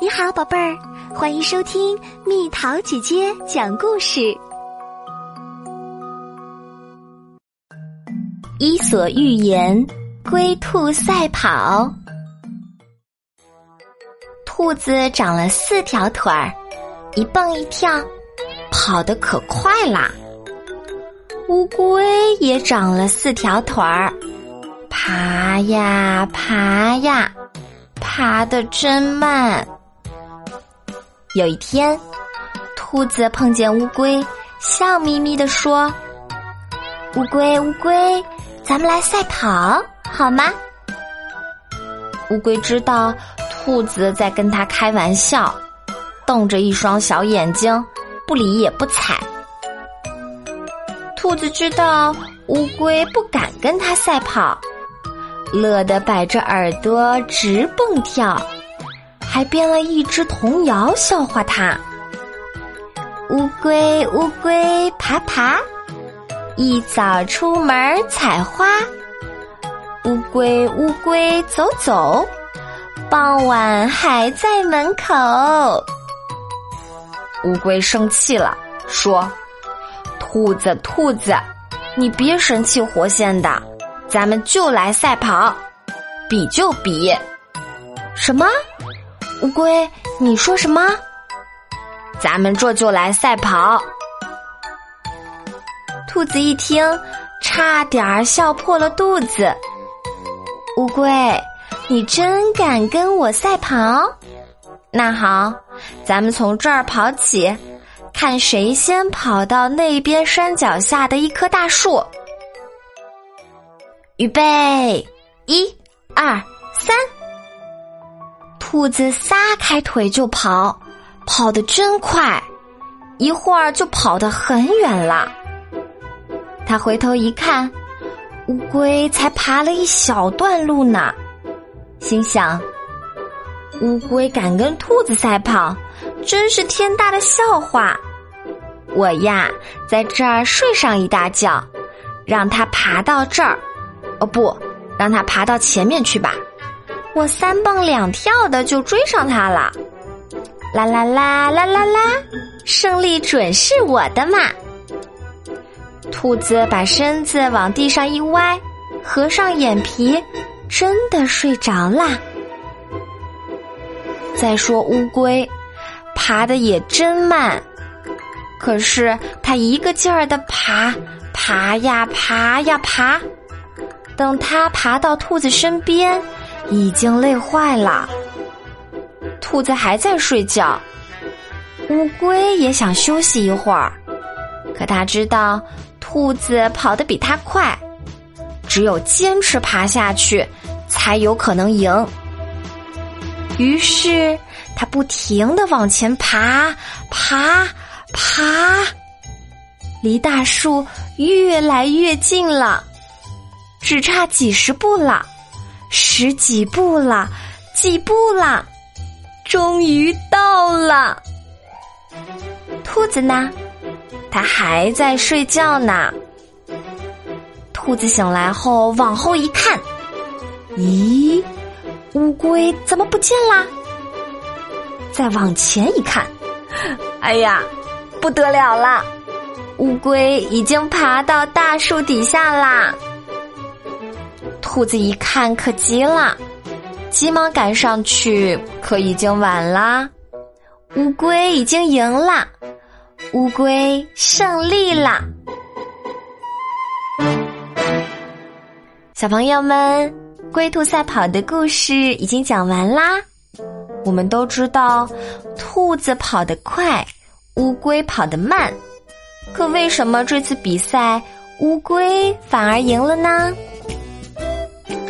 你好，宝贝儿，欢迎收听蜜桃姐姐讲故事。《伊索寓言》：龟兔赛跑。兔子长了四条腿儿，一蹦一跳，跑得可快啦。乌龟也长了四条腿儿，爬呀爬呀，爬得真慢。有一天，兔子碰见乌龟，笑眯眯地说：“乌龟，乌龟，咱们来赛跑好吗？”乌龟知道兔子在跟它开玩笑，瞪着一双小眼睛，不理也不睬。兔子知道乌龟不敢跟它赛跑，乐得摆着耳朵直蹦跳。还编了一支童谣笑话他。乌龟乌龟爬爬，一早出门采花。乌龟乌龟走走，傍晚还在门口。乌龟生气了，说：“兔子兔子，你别神气活现的，咱们就来赛跑，比就比。”什么？乌龟，你说什么？咱们这就来赛跑。兔子一听，差点儿笑破了肚子。乌龟，你真敢跟我赛跑？那好，咱们从这儿跑起，看谁先跑到那边山脚下的一棵大树。预备，一、二、三。兔子撒开腿就跑，跑得真快，一会儿就跑得很远了。他回头一看，乌龟才爬了一小段路呢，心想：乌龟敢跟兔子赛跑，真是天大的笑话！我呀，在这儿睡上一大觉，让它爬到这儿，哦不，让它爬到前面去吧。我三蹦两跳的就追上他了，啦啦啦啦啦啦，胜利准是我的嘛！兔子把身子往地上一歪，合上眼皮，真的睡着啦。再说乌龟，爬的也真慢，可是它一个劲儿的爬，爬呀爬呀爬，等它爬到兔子身边。已经累坏了，兔子还在睡觉，乌龟也想休息一会儿，可他知道兔子跑得比它快，只有坚持爬下去才有可能赢。于是他不停的往前爬，爬，爬，离大树越来越近了，只差几十步了。十几步了，几步了，终于到了。兔子呢？它还在睡觉呢。兔子醒来后往后一看，咦，乌龟怎么不见啦？再往前一看，哎呀，不得了了，乌龟已经爬到大树底下啦。兔子一看，可急了，急忙赶上去，可已经晚啦。乌龟已经赢了，乌龟胜利啦！小朋友们，龟兔赛跑的故事已经讲完啦。我们都知道，兔子跑得快，乌龟跑得慢。可为什么这次比赛乌龟反而赢了呢？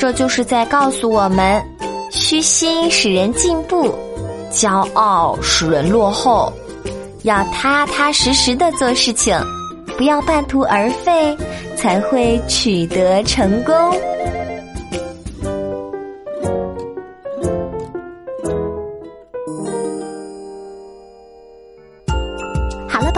这就是在告诉我们：虚心使人进步，骄傲使人落后。要踏踏实实的做事情，不要半途而废，才会取得成功。